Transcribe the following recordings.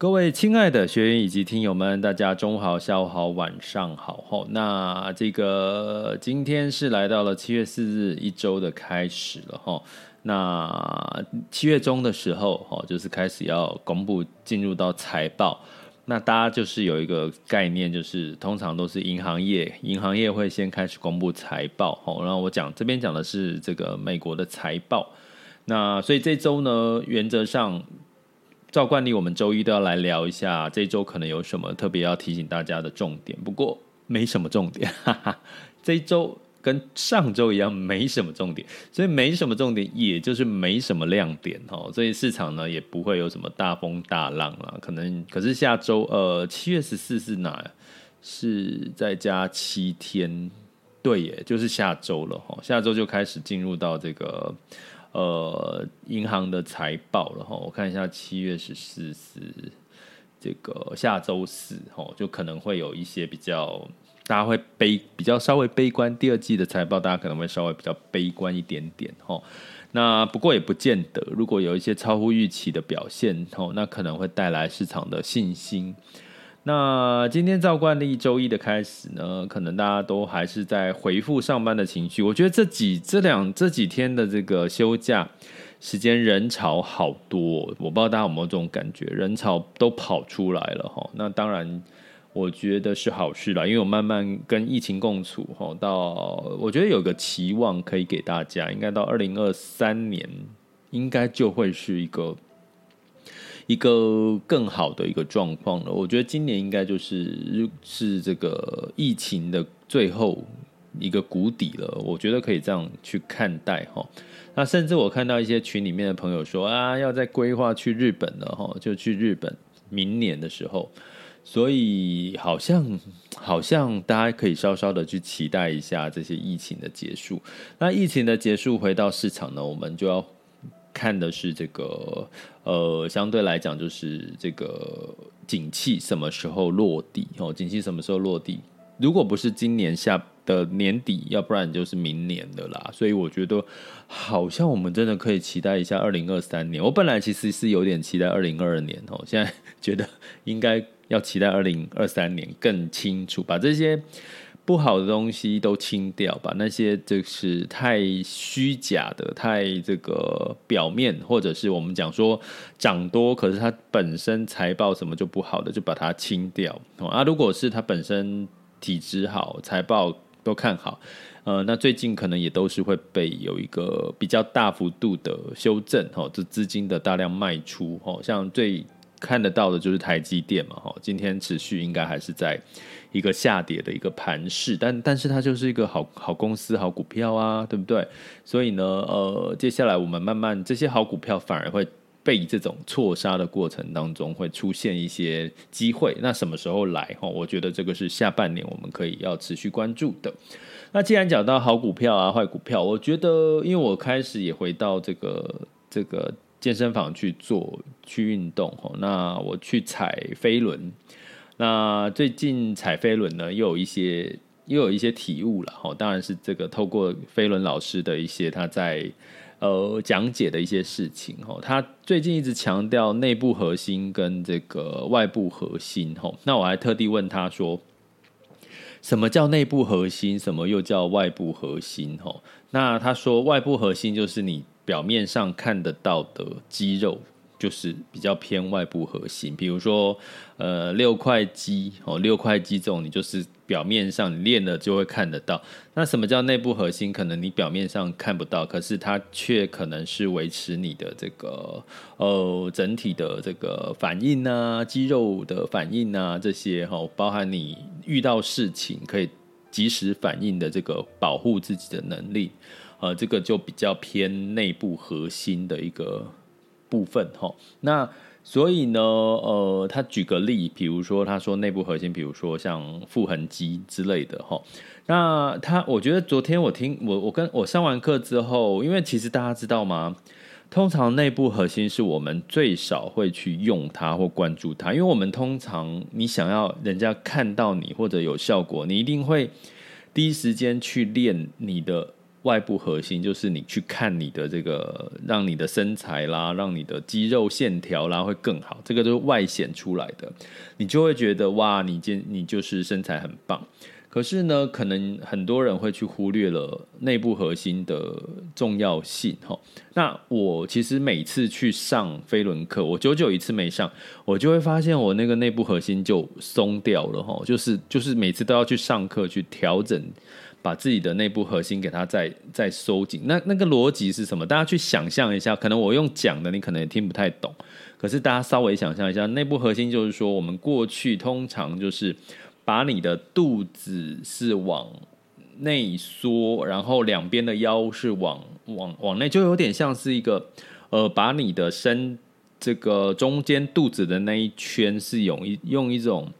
各位亲爱的学员以及听友们，大家中午好、下午好、晚上好。吼，那这个今天是来到了七月四日一周的开始了。吼，那七月中的时候，吼，就是开始要公布进入到财报。那大家就是有一个概念，就是通常都是银行业，银行业会先开始公布财报。吼，然后我讲这边讲的是这个美国的财报。那所以这周呢，原则上。照惯例，我们周一都要来聊一下这周可能有什么特别要提醒大家的重点。不过没什么重点，哈哈，这周跟上周一样没什么重点，所以没什么重点，也就是没什么亮点哦。所以市场呢也不会有什么大风大浪了。可能可是下周呃七月十四是哪？是再加七天，对耶，就是下周了哈。下周就开始进入到这个。呃，银行的财报了哈，我看一下七月十四是这个下周四哈，就可能会有一些比较，大家会悲比较稍微悲观，第二季的财报大家可能会稍微比较悲观一点点哈。那不过也不见得，如果有一些超乎预期的表现哈，那可能会带来市场的信心。那今天照惯例，周一的开始呢，可能大家都还是在回复上班的情绪。我觉得这几这两这几天的这个休假时间人潮好多，我不知道大家有没有这种感觉，人潮都跑出来了哈。那当然，我觉得是好事啦，因为我慢慢跟疫情共处哈，到我觉得有个期望可以给大家，应该到二零二三年，应该就会是一个。一个更好的一个状况了，我觉得今年应该就是是这个疫情的最后一个谷底了，我觉得可以这样去看待哈。那甚至我看到一些群里面的朋友说啊，要再规划去日本了哈，就去日本明年的时候，所以好像好像大家可以稍稍的去期待一下这些疫情的结束。那疫情的结束回到市场呢，我们就要。看的是这个，呃，相对来讲就是这个景气什么时候落地哦？景气什么时候落地？如果不是今年下的年底，要不然就是明年的啦。所以我觉得好像我们真的可以期待一下二零二三年。我本来其实是有点期待二零二二年哦，现在觉得应该要期待二零二三年更清楚，把这些。不好的东西都清掉，把那些就是太虚假的、太这个表面，或者是我们讲说涨多，可是它本身财报什么就不好的，就把它清掉。啊，如果是它本身体质好，财报都看好，呃，那最近可能也都是会被有一个比较大幅度的修正，哦，这资金的大量卖出，哦，像最看得到的就是台积电嘛，哈，今天持续应该还是在。一个下跌的一个盘势，但但是它就是一个好好公司、好股票啊，对不对？所以呢，呃，接下来我们慢慢这些好股票反而会被这种错杀的过程当中会出现一些机会。那什么时候来？哈，我觉得这个是下半年我们可以要持续关注的。那既然讲到好股票啊、坏股票，我觉得因为我开始也回到这个这个健身房去做去运动，哈，那我去踩飞轮。那最近踩飞轮呢，又有一些又有一些体悟了哈。当然是这个透过飞轮老师的一些他在呃讲解的一些事情哈。他最近一直强调内部核心跟这个外部核心哈。那我还特地问他说，什么叫内部核心？什么又叫外部核心？吼，那他说外部核心就是你表面上看得到的肌肉。就是比较偏外部核心，比如说，呃，六块肌哦，六块肌这种，你就是表面上你练了就会看得到。那什么叫内部核心？可能你表面上看不到，可是它却可能是维持你的这个呃整体的这个反应啊，肌肉的反应啊这些哈，包含你遇到事情可以及时反应的这个保护自己的能力，呃，这个就比较偏内部核心的一个。部分哈，那所以呢，呃，他举个例，比如说他说内部核心，比如说像腹横肌之类的哈。那他，我觉得昨天我听我我跟我上完课之后，因为其实大家知道吗？通常内部核心是我们最少会去用它或关注它，因为我们通常你想要人家看到你或者有效果，你一定会第一时间去练你的。外部核心就是你去看你的这个，让你的身材啦，让你的肌肉线条啦会更好，这个都是外显出来的，你就会觉得哇，你今你就是身材很棒。可是呢，可能很多人会去忽略了内部核心的重要性哈。那我其实每次去上飞轮课，我久久一次没上，我就会发现我那个内部核心就松掉了哈，就是就是每次都要去上课去调整。把自己的内部核心给它再再收紧，那那个逻辑是什么？大家去想象一下，可能我用讲的，你可能也听不太懂。可是大家稍微想象一下，内部核心就是说，我们过去通常就是把你的肚子是往内缩，然后两边的腰是往往往内，就有点像是一个呃，把你的身这个中间肚子的那一圈是用一用一种。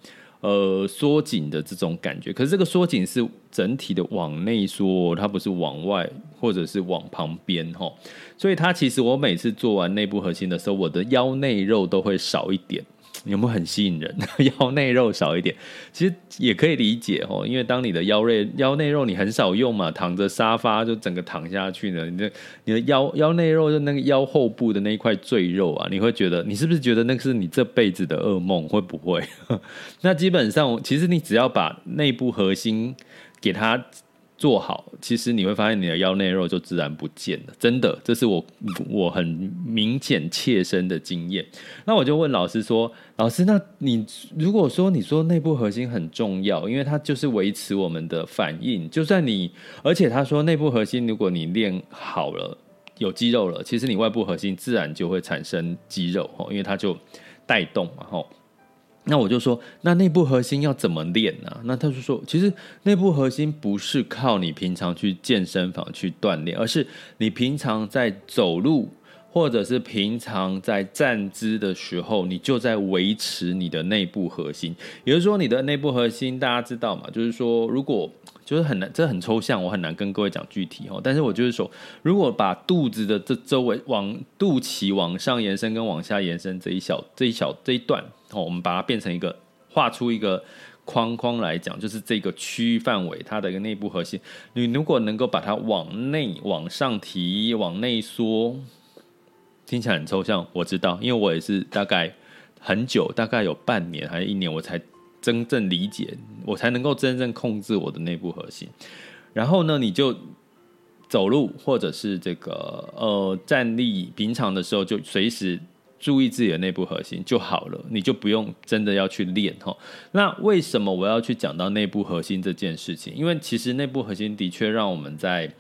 呃，缩紧的这种感觉，可是这个缩紧是整体的往内缩，它不是往外或者是往旁边哈。所以它其实我每次做完内部核心的时候，我的腰内肉都会少一点。有没有很吸引人？腰内肉少一点，其实也可以理解哦。因为当你的腰内腰内肉你很少用嘛，躺着沙发就整个躺下去呢，你的你的腰腰内肉就那个腰后部的那一块赘肉啊，你会觉得你是不是觉得那个是你这辈子的噩梦？会不会？那基本上，其实你只要把内部核心给它。做好，其实你会发现你的腰内肉就自然不见了，真的，这是我我很明显切身的经验。那我就问老师说：“老师，那你如果说你说内部核心很重要，因为它就是维持我们的反应，就算你，而且他说内部核心，如果你练好了，有肌肉了，其实你外部核心自然就会产生肌肉，因为它就带动嘛，吼。”那我就说，那内部核心要怎么练呢？那他就说，其实内部核心不是靠你平常去健身房去锻炼，而是你平常在走路，或者是平常在站姿的时候，你就在维持你的内部核心。也就是说，你的内部核心大家知道嘛？就是说，如果就是很难，这很抽象，我很难跟各位讲具体哦。但是我就是说，如果把肚子的这周围往肚脐往上延伸跟往下延伸这一小这一小这一段哦，我们把它变成一个画出一个框框来讲，就是这个区域范围它的一个内部核心。你如果能够把它往内往上提，往内缩，听起来很抽象，我知道，因为我也是大概很久，大概有半年还是一年，我才。真正理解，我才能够真正控制我的内部核心。然后呢，你就走路或者是这个呃站立，平常的时候就随时注意自己的内部核心就好了，你就不用真的要去练哈。那为什么我要去讲到内部核心这件事情？因为其实内部核心的确让我们在。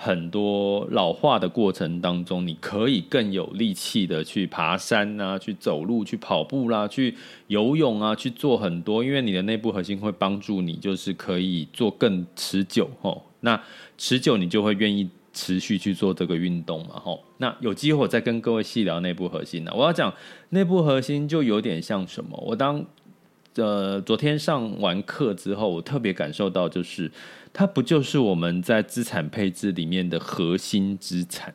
很多老化的过程当中，你可以更有力气的去爬山啊，去走路、去跑步啦、去游泳啊，去做很多，因为你的内部核心会帮助你，就是可以做更持久吼。那持久，你就会愿意持续去做这个运动嘛吼。那有机会我再跟各位细聊内部核心呢。我要讲内部核心就有点像什么？我当呃昨天上完课之后，我特别感受到就是。它不就是我们在资产配置里面的核心资产？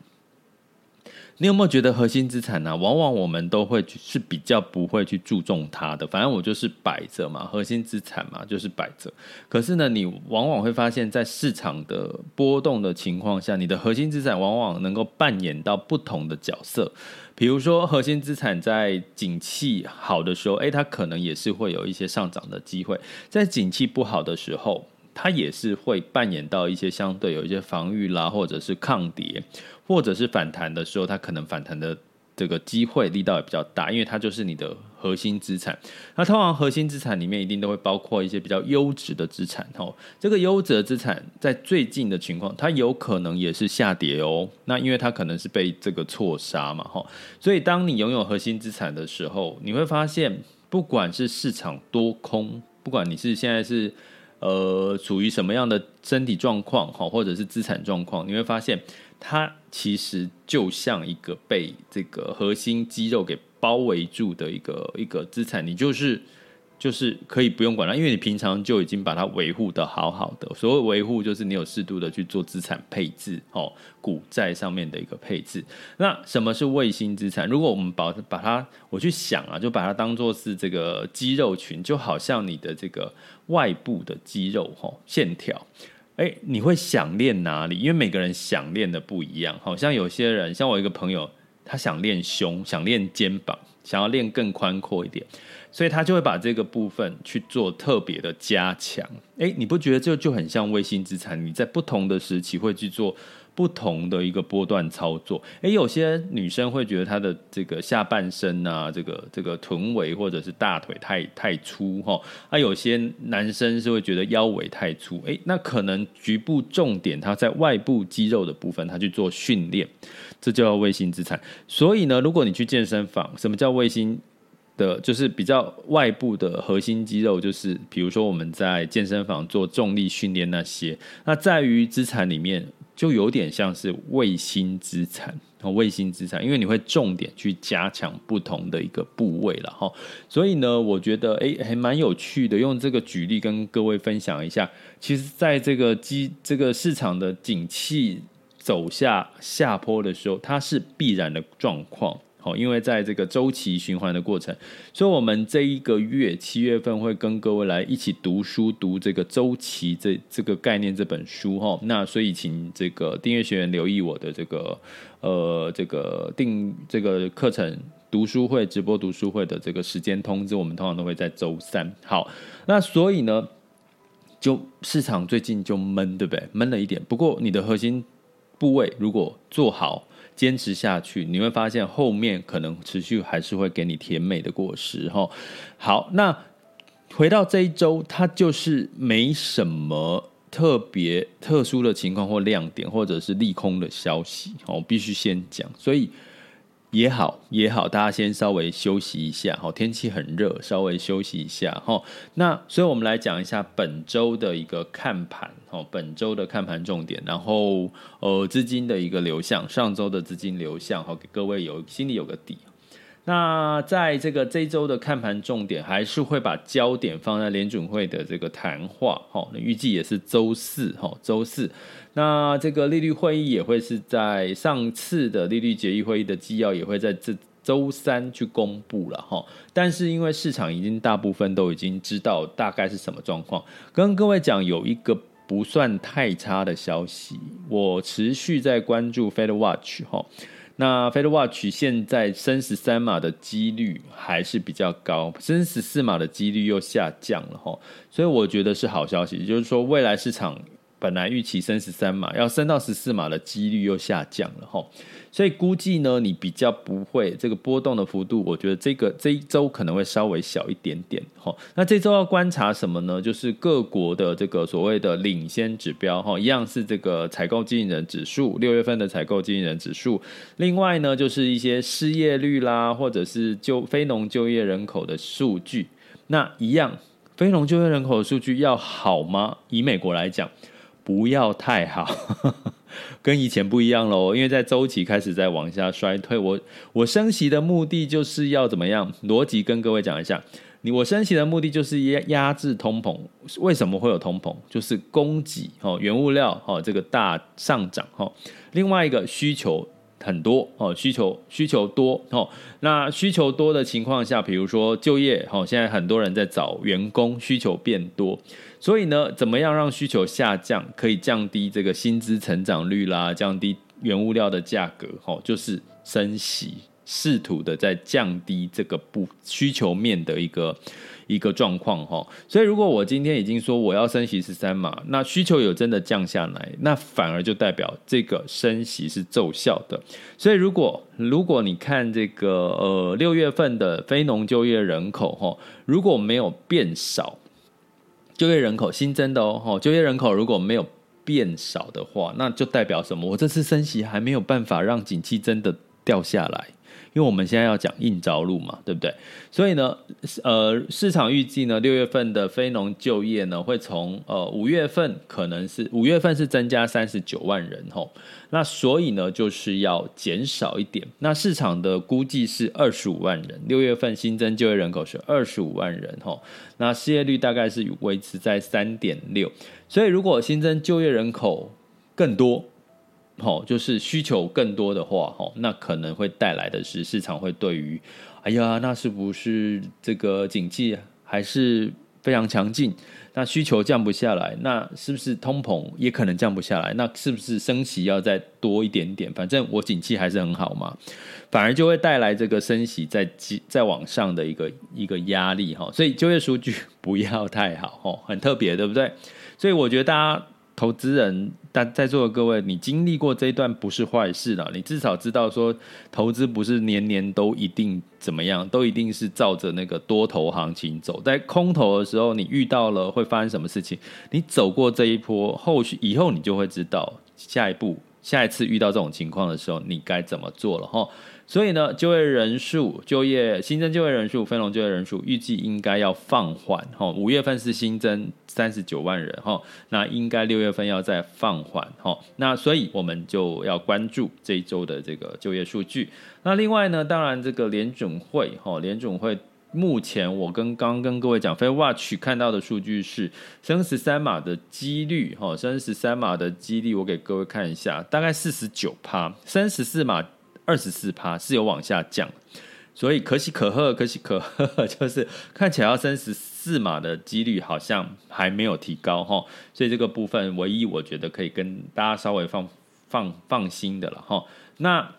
你有没有觉得核心资产呢、往往我们都会是比较不会去注重它的。反正我就是摆着嘛，核心资产嘛，就是摆着。可是呢，你往往会发现，在市场的波动的情况下，你的核心资产往往能够扮演到不同的角色。比如说，核心资产在景气好的时候，诶，它可能也是会有一些上涨的机会；在景气不好的时候，它也是会扮演到一些相对有一些防御啦，或者是抗跌，或者是反弹的时候，它可能反弹的这个机会力道也比较大，因为它就是你的核心资产。那通常核心资产里面一定都会包括一些比较优质的资产哦。这个优质的资产在最近的情况，它有可能也是下跌哦。那因为它可能是被这个错杀嘛，哈。所以当你拥有核心资产的时候，你会发现，不管是市场多空，不管你是现在是。呃，处于什么样的身体状况，哈，或者是资产状况，你会发现它其实就像一个被这个核心肌肉给包围住的一个一个资产，你就是。就是可以不用管它，因为你平常就已经把它维护得好好的。所谓维护，就是你有适度的去做资产配置，哦，股债上面的一个配置。那什么是卫星资产？如果我们把把它，我去想啊，就把它当做是这个肌肉群，就好像你的这个外部的肌肉，哈，线条。诶，你会想练哪里？因为每个人想练的不一样。好像有些人，像我一个朋友，他想练胸，想练肩膀，想要练更宽阔一点。所以他就会把这个部分去做特别的加强。哎，你不觉得这就很像卫星资产？你在不同的时期会去做不同的一个波段操作。诶，有些女生会觉得她的这个下半身啊，这个这个臀围或者是大腿太太粗哈。啊，有些男生是会觉得腰围太粗。诶，那可能局部重点他在外部肌肉的部分，他去做训练，这就叫卫星资产。所以呢，如果你去健身房，什么叫卫星？的就是比较外部的核心肌肉，就是比如说我们在健身房做重力训练那些，那在于资产里面就有点像是卫星资产哦卫星资产，因为你会重点去加强不同的一个部位了哈。所以呢，我觉得诶还蛮有趣的，用这个举例跟各位分享一下。其实，在这个机这个市场的景气走下下坡的时候，它是必然的状况。哦，因为在这个周期循环的过程，所以我们这一个月七月份会跟各位来一起读书，读这个周期这这个概念这本书哈。那所以请这个订阅学员留意我的这个呃这个订这个课程读书会直播读书会的这个时间通知，我们通常都会在周三。好，那所以呢，就市场最近就闷，对不对？闷了一点。不过你的核心部位如果做好。坚持下去，你会发现后面可能持续还是会给你甜美的果实哈。好，那回到这一周，它就是没什么特别特殊的情况或亮点，或者是利空的消息，我必须先讲，所以。也好也好，大家先稍微休息一下，好，天气很热，稍微休息一下，哈。那所以我们来讲一下本周的一个看盘，哦，本周的看盘重点，然后呃资金的一个流向，上周的资金流向，好，给各位有心里有个底。那在这个这周的看盘重点，还是会把焦点放在联准会的这个谈话，哈，那预计也是周四，哈，周四。那这个利率会议也会是在上次的利率决议会议的纪要也会在这周三去公布了哈，但是因为市场已经大部分都已经知道大概是什么状况，跟各位讲有一个不算太差的消息，我持续在关注 Fed Watch 哈，那 Fed Watch 现在升十三码的几率还是比较高，升十四码的几率又下降了哈，所以我觉得是好消息，也就是说未来市场。本来预期升十三码，要升到十四码的几率又下降了哈，所以估计呢，你比较不会这个波动的幅度，我觉得这个这一周可能会稍微小一点点哈。那这周要观察什么呢？就是各国的这个所谓的领先指标哈，一样是这个采购经理人指数，六月份的采购经理人指数。另外呢，就是一些失业率啦，或者是就非农就业人口的数据。那一样，非农就业人口的数据要好吗？以美国来讲。不要太好，跟以前不一样喽。因为在周期开始在往下衰退，我我升息的目的就是要怎么样？逻辑跟各位讲一下，你我升息的目的就是压压制通膨。为什么会有通膨？就是供给哦，原物料哦，这个大上涨哦。另外一个需求。很多哦，需求需求多哦。那需求多的情况下，比如说就业哦，现在很多人在找员工，需求变多，所以呢，怎么样让需求下降，可以降低这个薪资成长率啦，降低原物料的价格哦，就是升息，试图的在降低这个不需求面的一个。一个状况哈，所以如果我今天已经说我要升息十三码，那需求有真的降下来，那反而就代表这个升息是奏效的。所以如果如果你看这个呃六月份的非农就业人口哈，如果没有变少，就业人口新增的哦，就业人口如果没有变少的话，那就代表什么？我这次升息还没有办法让景气真的掉下来。因为我们现在要讲硬着陆嘛，对不对？所以呢，呃，市场预计呢，六月份的非农就业呢，会从呃五月份可能是五月份是增加三十九万人吼，那所以呢，就是要减少一点。那市场的估计是二十五万人，六月份新增就业人口是二十五万人吼，那失业率大概是维持在三点六。所以如果新增就业人口更多，好，就是需求更多的话，哈，那可能会带来的是市场会对于，哎呀，那是不是这个景气还是非常强劲？那需求降不下来，那是不是通膨也可能降不下来？那是不是升息要再多一点点？反正我景气还是很好嘛，反而就会带来这个升息在再往上的一个一个压力，哈。所以就业数据 不要太好，哈，很特别，对不对？所以我觉得大家。投资人，但在座的各位，你经历过这一段不是坏事了。你至少知道说，投资不是年年都一定怎么样，都一定是照着那个多头行情走。在空头的时候，你遇到了会发生什么事情？你走过这一波，后续以后你就会知道下一步、下一次遇到这种情况的时候，你该怎么做了哈。所以呢，就业人数、就业新增就业人数、非农就业人数预计应该要放缓哈。五月份是新增三十九万人哈，那应该六月份要再放缓哈。那所以我们就要关注这一周的这个就业数据。那另外呢，当然这个联准会哈，联准会目前我跟刚跟各位讲非 Watch 看到的数据是升十三码的几率哈，升十三码的几率我给各位看一下，大概四十九趴，升十四码。二十四趴是有往下降，所以可喜可贺，可喜可贺，就是看起来要升十四码的几率好像还没有提高哈，所以这个部分唯一我觉得可以跟大家稍微放放放心的了哈。那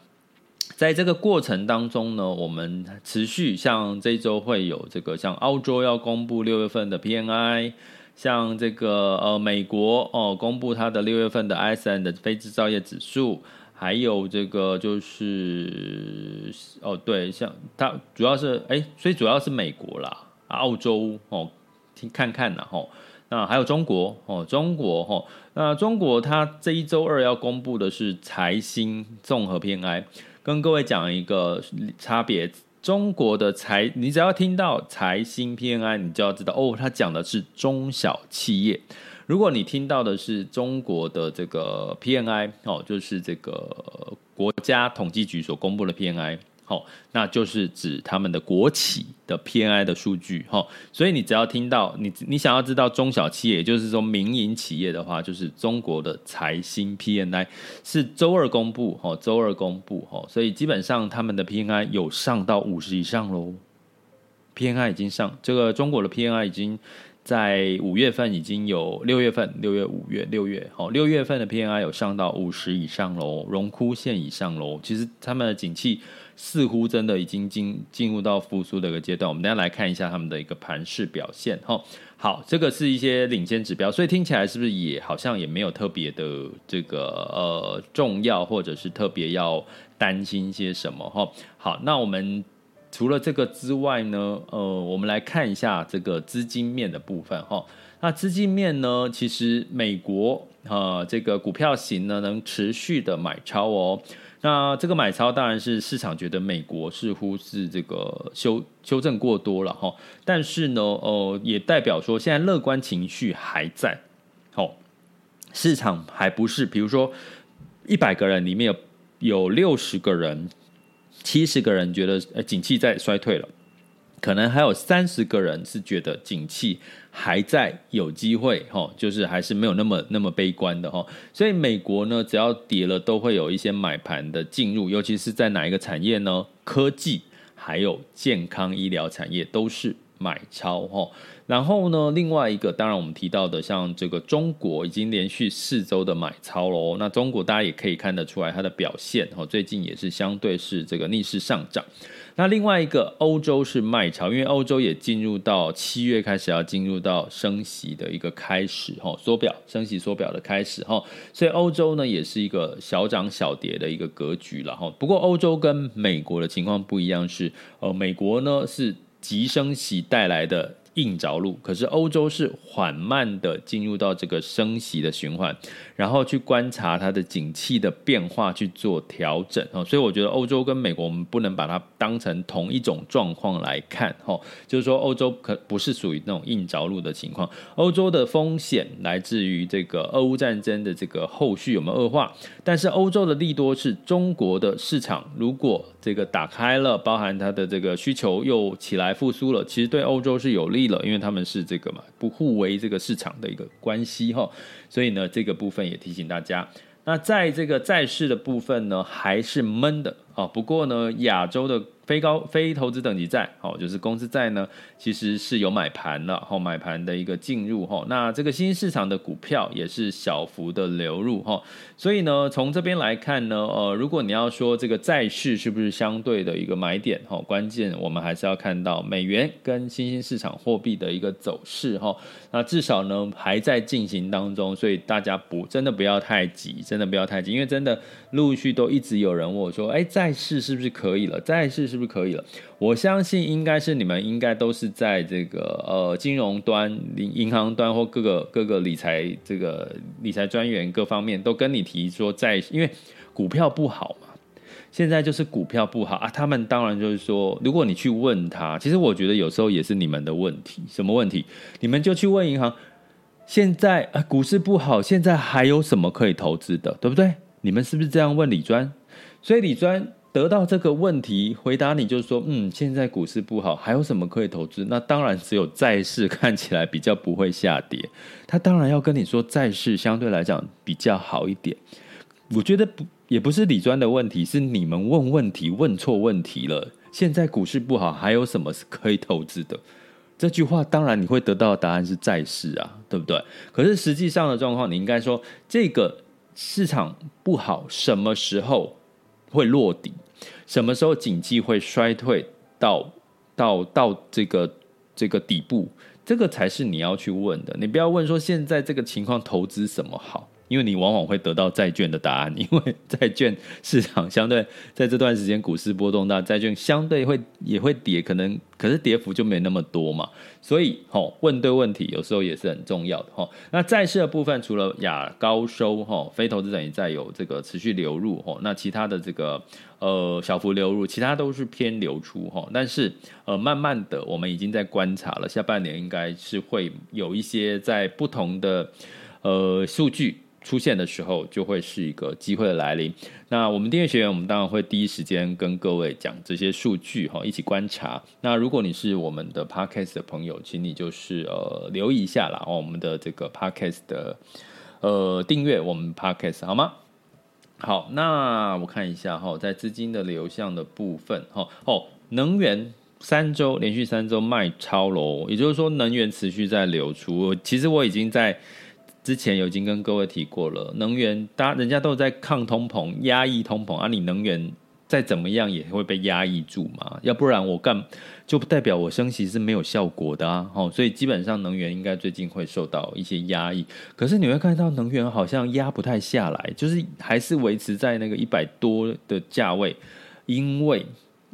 在这个过程当中呢，我们持续像这周会有这个像澳洲要公布六月份的 PMI，像这个呃美国哦公布它的六月份的 ISM 的非制造业指数。还有这个就是哦，对，像它主要是哎，所以主要是美国啦，澳洲哦，听看看啦吼，那还有中国哦，中国吼，那中国它这一周二要公布的是财新综合 PMI，跟各位讲一个差别，中国的财，你只要听到财新 PMI，你就要知道哦，它讲的是中小企业。如果你听到的是中国的这个 PNI，哦，就是这个国家统计局所公布的 PNI，好，那就是指他们的国企的 PNI 的数据，哈，所以你只要听到你你想要知道中小企业，也就是说民营企业的话，就是中国的财新 PNI 是周二公布，哈，周二公布，哈，所以基本上他们的 PNI 有上到五十以上喽，PNI 已经上，这个中国的 PNI 已经。在五月份已经有六月份、六月、五月、六月，好，六月份的 PNI 有上到五十以上喽，荣枯线以上喽。其实他们的景气似乎真的已经进进入到复苏的一个阶段。我们等下来看一下他们的一个盘势表现。哈，好，这个是一些领先指标，所以听起来是不是也好像也没有特别的这个呃重要，或者是特别要担心些什么？哈，好，那我们。除了这个之外呢，呃，我们来看一下这个资金面的部分哈。那资金面呢，其实美国啊、呃，这个股票型呢能持续的买超哦。那这个买超当然是市场觉得美国似乎是这个修修正过多了哈。但是呢，呃，也代表说现在乐观情绪还在。好，市场还不是，比如说一百个人里面有有六十个人。七十个人觉得，呃，景气在衰退了，可能还有三十个人是觉得景气还在有机会，哈，就是还是没有那么那么悲观的，哈。所以美国呢，只要跌了，都会有一些买盘的进入，尤其是在哪一个产业呢？科技还有健康医疗产业都是买超，哈。然后呢，另外一个，当然我们提到的，像这个中国已经连续四周的买超喽。那中国大家也可以看得出来它的表现，哈，最近也是相对是这个逆势上涨。那另外一个欧洲是卖超，因为欧洲也进入到七月开始要进入到升息的一个开始哈，缩表升息缩表的开始哈，所以欧洲呢也是一个小涨小跌的一个格局了哈。不过欧洲跟美国的情况不一样，是呃美国呢是急升息带来的。硬着陆，可是欧洲是缓慢的进入到这个升息的循环，然后去观察它的景气的变化去做调整哦，所以我觉得欧洲跟美国我们不能把它当成同一种状况来看哦，就是说欧洲可不是属于那种硬着陆的情况，欧洲的风险来自于这个俄乌战争的这个后续有没有恶化，但是欧洲的利多是中国的市场如果这个打开了，包含它的这个需求又起来复苏了，其实对欧洲是有利。了，因为他们是这个嘛，不互为这个市场的一个关系哈，所以呢，这个部分也提醒大家。那在这个债市的部分呢，还是闷的啊。不过呢，亚洲的。非高非投资等级债，好，就是公司债呢，其实是有买盘了，后买盘的一个进入，哈，那这个新兴市场的股票也是小幅的流入，哈，所以呢，从这边来看呢，呃，如果你要说这个债市是不是相对的一个买点，哈，关键我们还是要看到美元跟新兴市场货币的一个走势，哈，那至少呢还在进行当中，所以大家不真的不要太急，真的不要太急，因为真的陆续都一直有人问我说，哎，债市是不是可以了？债市。是不是可以了？我相信应该是你们应该都是在这个呃金融端、银行端或各个各个理财这个理财专员各方面都跟你提说在，因为股票不好嘛，现在就是股票不好啊。他们当然就是说，如果你去问他，其实我觉得有时候也是你们的问题。什么问题？你们就去问银行，现在啊股市不好，现在还有什么可以投资的，对不对？你们是不是这样问理专？所以理专。得到这个问题回答，你就是说，嗯，现在股市不好，还有什么可以投资？那当然只有债市看起来比较不会下跌。他当然要跟你说，债市相对来讲比较好一点。我觉得不也不是理专的问题，是你们问问题问错问题了。现在股市不好，还有什么是可以投资的？这句话当然你会得到的答案是债市啊，对不对？可是实际上的状况，你应该说这个市场不好，什么时候会落底？什么时候景气会衰退到到到这个这个底部？这个才是你要去问的。你不要问说现在这个情况投资什么好，因为你往往会得到债券的答案。因为债券市场相对在这段时间股市波动大，债券相对会也会跌，可能可是跌幅就没那么多嘛。所以，吼问对问题有时候也是很重要的吼。那债市的部分，除了亚高收吼，非投资人也在有这个持续流入吼，那其他的这个。呃，小幅流入，其他都是偏流出哈。但是呃，慢慢的，我们已经在观察了，下半年应该是会有一些在不同的呃数据出现的时候，就会是一个机会的来临。那我们订阅学员，我们当然会第一时间跟各位讲这些数据哈，一起观察。那如果你是我们的 Podcast 的朋友，请你就是呃留意一下啦，我们的这个 Podcast 的呃订阅我们 Podcast 好吗？好，那我看一下哈，在资金的流向的部分哈，哦，能源三周连续三周卖超喽，也就是说能源持续在流出。其实我已经在之前有已经跟各位提过了，能源大家人家都在抗通膨、压抑通膨啊，你能源。再怎么样也会被压抑住嘛，要不然我干就不代表我升息是没有效果的啊。哦，所以基本上能源应该最近会受到一些压抑。可是你会看到能源好像压不太下来，就是还是维持在那个一百多的价位，因为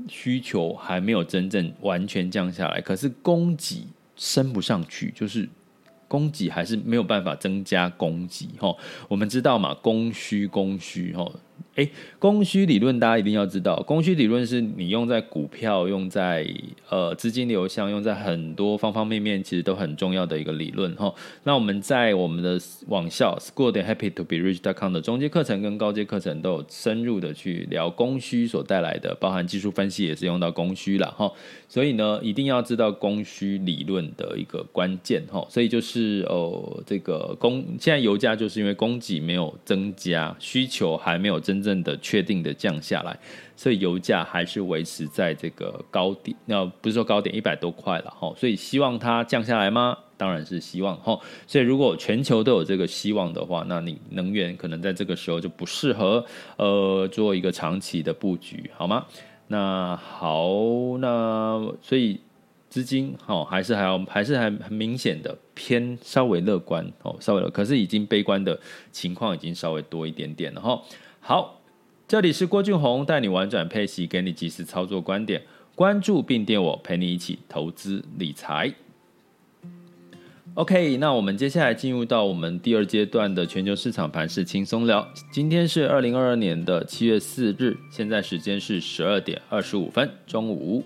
需求还没有真正完全降下来，可是供给升不上去，就是。供给还是没有办法增加供给哈，我们知道嘛，供需供需哈哎，供需理论大家一定要知道，供需理论是你用在股票、用在呃资金流向、用在很多方方面面，其实都很重要的一个理论哈。那我们在我们的网校 School 点 Happy to be Rich.com 的中阶课程跟高阶课程都有深入的去聊供需所带来的，包含技术分析也是用到供需了哈。所以呢，一定要知道供需理论的一个关键哈。所以就是哦，这个供现在油价就是因为供给没有增加，需求还没有增真正的确定的降下来，所以油价还是维持在这个高点。那不是说高点一百多块了哈，所以希望它降下来吗？当然是希望哈。所以如果全球都有这个希望的话，那你能源可能在这个时候就不适合呃做一个长期的布局，好吗？那好，那所以资金哈还是还要还是还很明显的偏稍微乐观哦，稍微乐，可是已经悲观的情况已经稍微多一点点了哈。好，这里是郭俊宏带你玩转配息，给你及时操作观点，关注并点我，陪你一起投资理财。OK，那我们接下来进入到我们第二阶段的全球市场盘势轻松聊。今天是二零二二年的七月四日，现在时间是十二点二十五分，中午。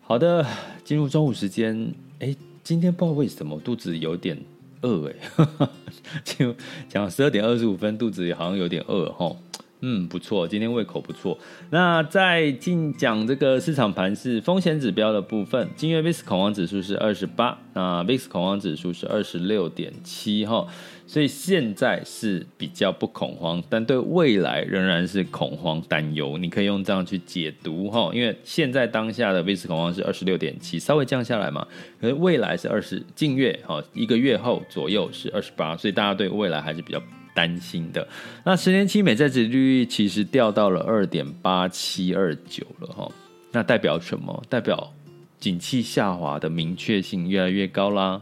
好的，进入中午时间。哎，今天不知道为什么肚子有点饿，哎，就讲十二点二十五分，肚子里好像有点饿吼。嗯，不错，今天胃口不错。那在进讲这个市场盘是风险指标的部分，今月 VIX 恐慌指数是二十八，那 VIX 恐慌指数是二十六点七哈，所以现在是比较不恐慌，但对未来仍然是恐慌担忧。你可以用这样去解读哈，因为现在当下的 VIX 恐慌是二十六点七，稍微降下来嘛，可是未来是二十，近月哈一个月后左右是二十八，所以大家对未来还是比较。担心的，那十年期美债殖利率其实掉到了二点八七二九了哈，那代表什么？代表景气下滑的明确性越来越高啦。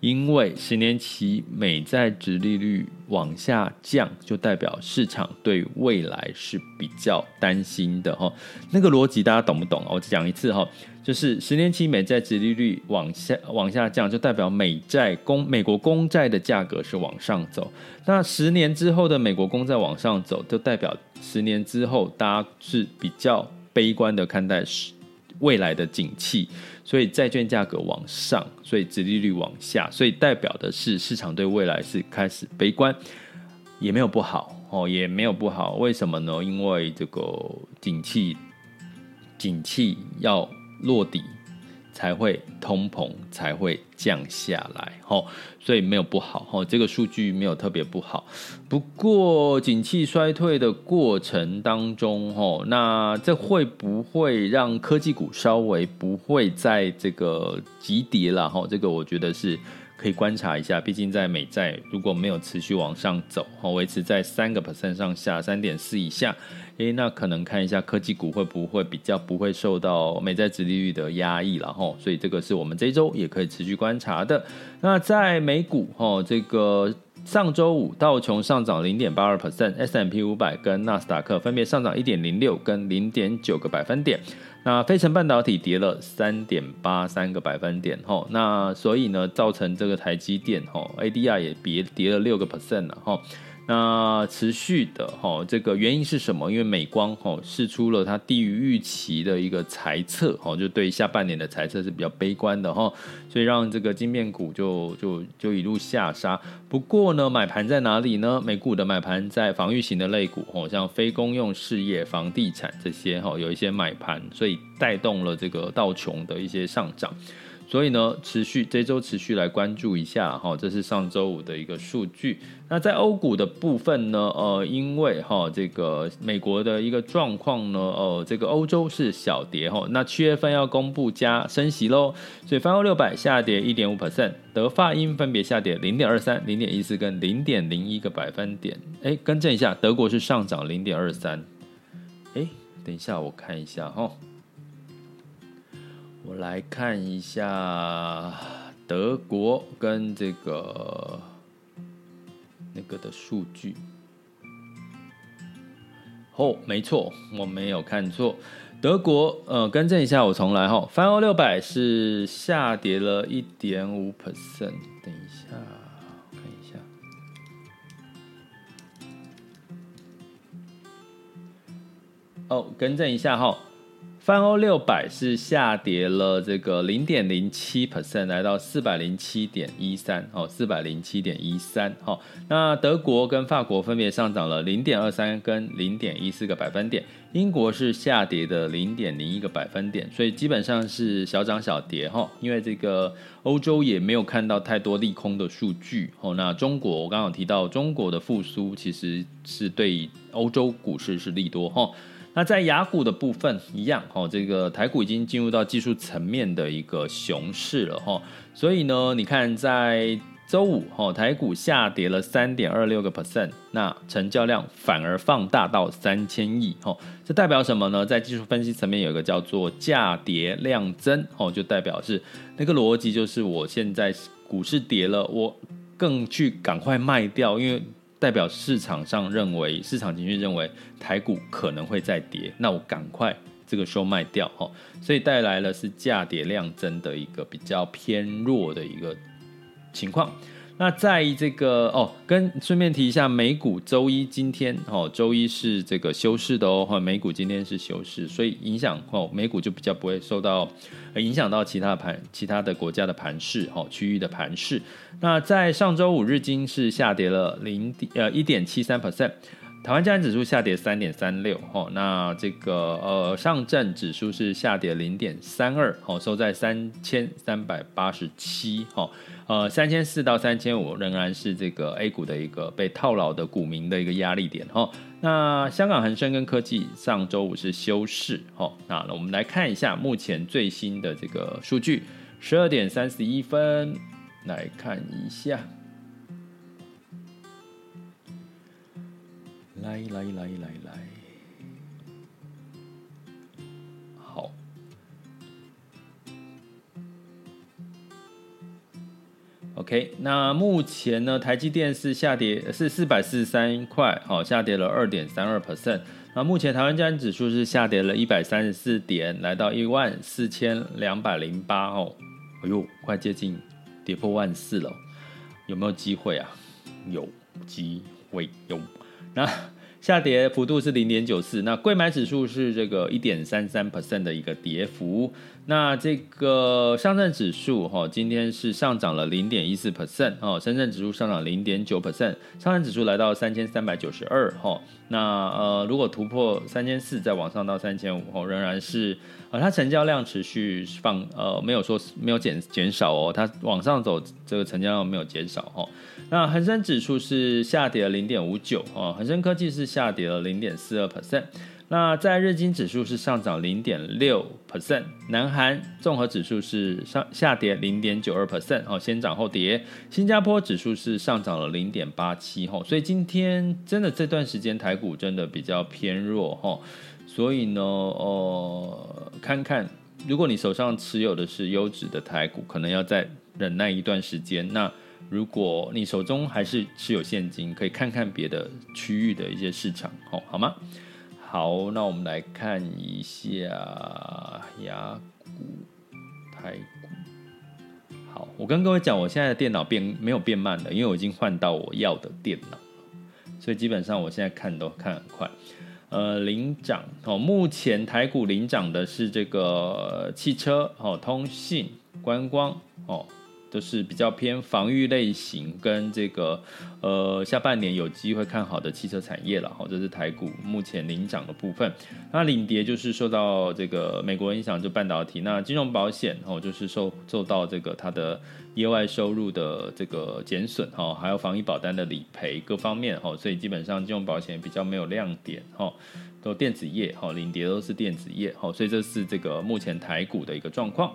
因为十年期美债殖利率往下降，就代表市场对未来是比较担心的哈。那个逻辑大家懂不懂？我讲一次哈。就是十年期美债殖利率往下往下降，就代表美债公美国公债的价格是往上走。那十年之后的美国公债往上走，就代表十年之后大家是比较悲观的看待未来的景气，所以债券价格往上，所以殖利率往下，所以代表的是市场对未来是开始悲观，也没有不好哦，也没有不好。为什么呢？因为这个景气景气要。落底才会通膨才会降下来，吼，所以没有不好，吼，这个数据没有特别不好。不过，景气衰退的过程当中，吼，那这会不会让科技股稍微不会在这个急跌了？吼，这个我觉得是。可以观察一下，毕竟在美债如果没有持续往上走，维持在三个 percent 上下，三点四以下，诶，那可能看一下科技股会不会比较不会受到美债殖利率的压抑了哈，所以这个是我们这一周也可以持续观察的。那在美股哈，这个上周五道琼上涨零点八二 percent，S&P 五百跟纳斯达克分别上涨一点零六跟零点九个百分点。那费城半导体跌了三点八三个百分点，吼，那所以呢，造成这个台积电，吼，ADR 也别跌了六个 percent 了，吼。那持续的哈，这个原因是什么？因为美光哈释出了它低于预期的一个财测，哈，就对下半年的财测是比较悲观的哈，所以让这个晶片股就就就一路下杀。不过呢，买盘在哪里呢？美股的买盘在防御型的类股，哦，像非公用事业、房地产这些哈，有一些买盘，所以带动了这个道琼的一些上涨。所以呢，持续这周持续来关注一下哈，这是上周五的一个数据。那在欧股的部分呢，呃，因为哈这个美国的一个状况呢，呃，这个欧洲是小跌哈。那七月份要公布加升息喽，所以泛欧六百下跌一点五 percent，德法英分别下跌零点二三、零点一四跟零点零一个百分点。哎，更正一下，德国是上涨零点二三。哎，等一下我看一下哈。我来看一下德国跟这个那个的数据。哦，没错，我没有看错。德国，呃，更正一下，我重来哈。泛欧六百是下跌了一点五 percent。等一下，我看一下。哦，更正一下哈，泛欧六百是下跌了这个零点零七 percent，来到四百零七点一三哦，四百零七点一三哦。那德国跟法国分别上涨了零点二三跟零点一四个百分点，英国是下跌的零点零一个百分点，所以基本上是小涨小跌哈。因为这个欧洲也没有看到太多利空的数据哦。那中国我刚刚提到中国的复苏其实是对欧洲股市是利多哈。那在雅股的部分一样，哈，这个台股已经进入到技术层面的一个熊市了，哈，所以呢，你看在周五，哈，台股下跌了三点二六个 percent，那成交量反而放大到三千亿，哈，这代表什么呢？在技术分析层面有一个叫做价跌量增，哦，就代表是那个逻辑，就是我现在股市跌了，我更去赶快卖掉，因为。代表市场上认为，市场情绪认为台股可能会再跌，那我赶快这个时候卖掉哦，所以带来了是价跌量增的一个比较偏弱的一个情况。那在这个哦，跟顺便提一下，美股周一今天哦，周一是这个休市的哦，美股今天是休市，所以影响哦，美股就比较不会受到影响到其他盘、其他的国家的盘势哦，区域的盘势。那在上周五日经是下跌了零点呃一点七三 percent。台湾加权指数下跌三点三六，哦，那这个呃上证指数是下跌零点三二，哦，收在三千三百八十七，哦，呃三千四到三千五仍然是这个 A 股的一个被套牢的股民的一个压力点，哦，那香港恒生跟科技上周五是休市，哦，那我们来看一下目前最新的这个数据，十二点三十一分来看一下。来来来来来，，OK。那目前呢，台积电是下跌，是四百四十三块，好，下跌了二点三二 percent。那目前台湾加权指数是下跌了一百三十四点，来到一万四千两百零八哦，哎呦，快接近跌破万四了，有没有机会啊？有机会，有。那下跌幅度是零点九四，那柜买指数是这个一点三三 percent 的一个跌幅。那这个上证指数哈，今天是上涨了零点一四 percent 哦，深圳指数上涨零点九 percent，上证指数来到三千三百九十二哈。那呃，如果突破三千四，再往上到三千五哦，仍然是呃，它成交量持续放呃，没有说没有减减少哦，它往上走，这个成交量没有减少哈。那恒生指数是下跌了零点五九哦，恒生科技是下跌了零点四二 percent。那在日经指数是上涨零点六 percent，南韩综合指数是上下跌零点九二 percent，哦，先涨后跌。新加坡指数是上涨了零点八七，吼，所以今天真的这段时间台股真的比较偏弱，吼，所以呢，呃，看看如果你手上持有的是优质的台股，可能要再忍耐一段时间。那如果你手中还是持有现金，可以看看别的区域的一些市场，哦，好吗？好，那我们来看一下亚股、台股。好，我跟各位讲，我现在的电脑变没有变慢了，因为我已经换到我要的电脑，所以基本上我现在看都看很快。呃，领涨哦，目前台股领涨的是这个汽车哦、通信、观光哦。都是比较偏防御类型，跟这个呃下半年有机会看好的汽车产业了哈，这是台股目前领涨的部分。那领跌就是受到这个美国影响，就半导体。那金融保险哦，就是受受到这个它的业外收入的这个减损哈，还有防疫保单的理赔各方面哈，所以基本上金融保险比较没有亮点哈，都电子业哈，领跌都是电子业哈，所以这是这个目前台股的一个状况。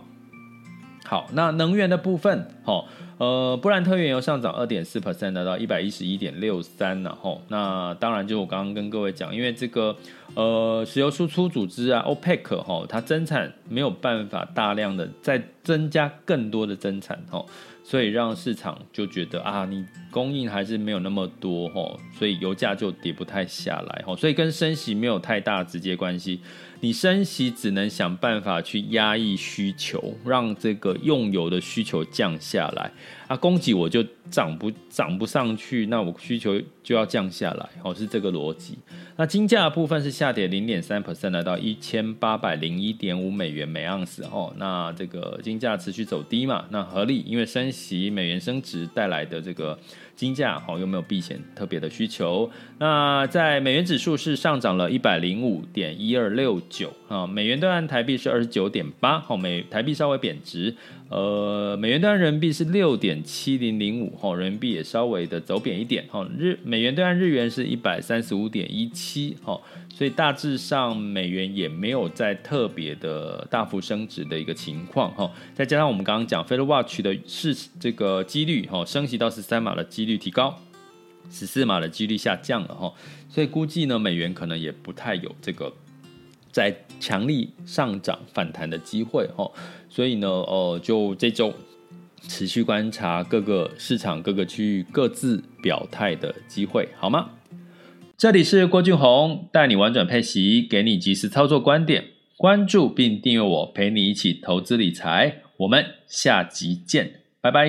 好，那能源的部分，齁，呃，布兰特原油上涨二点四 percent，来到一百一十一点六三，然后，那当然就我刚刚跟各位讲，因为这个，呃，石油输出组织啊，OPEC，齁，它增产没有办法大量的再增加更多的增产，齁。所以让市场就觉得啊，你供应还是没有那么多吼，所以油价就跌不太下来吼，所以跟升息没有太大直接关系。你升息只能想办法去压抑需求，让这个用油的需求降下来。啊，供给我就涨不涨不上去，那我需求就要降下来，哦，是这个逻辑。那金价部分是下跌零点三 percent，来到一千八百零一点五美元每盎司，哦，那这个金价持续走低嘛，那合理，因为升息、美元升值带来的这个。金价好，又没有避险特别的需求。那在美元指数是上涨了一百零五点一二六九啊，美元兑换台币是二十九点八，好，美台币稍微贬值。呃，美元兑换人民币是六点七零零五，哈，人民币也稍微的走贬一点，哈，日美元兑换日元是一百三十五点一七，哈。所以大致上，美元也没有在特别的大幅升值的一个情况哈，再加上我们刚刚讲 Fed Watch 的是这个几率哈，升息到十三码的几率提高，十四码的几率下降了哈，所以估计呢，美元可能也不太有这个在强力上涨反弹的机会哈，所以呢，呃，就这周持续观察各个市场各个区域各自表态的机会，好吗？这里是郭俊宏，带你玩转配息，给你及时操作观点。关注并订阅我，陪你一起投资理财。我们下集见，拜拜。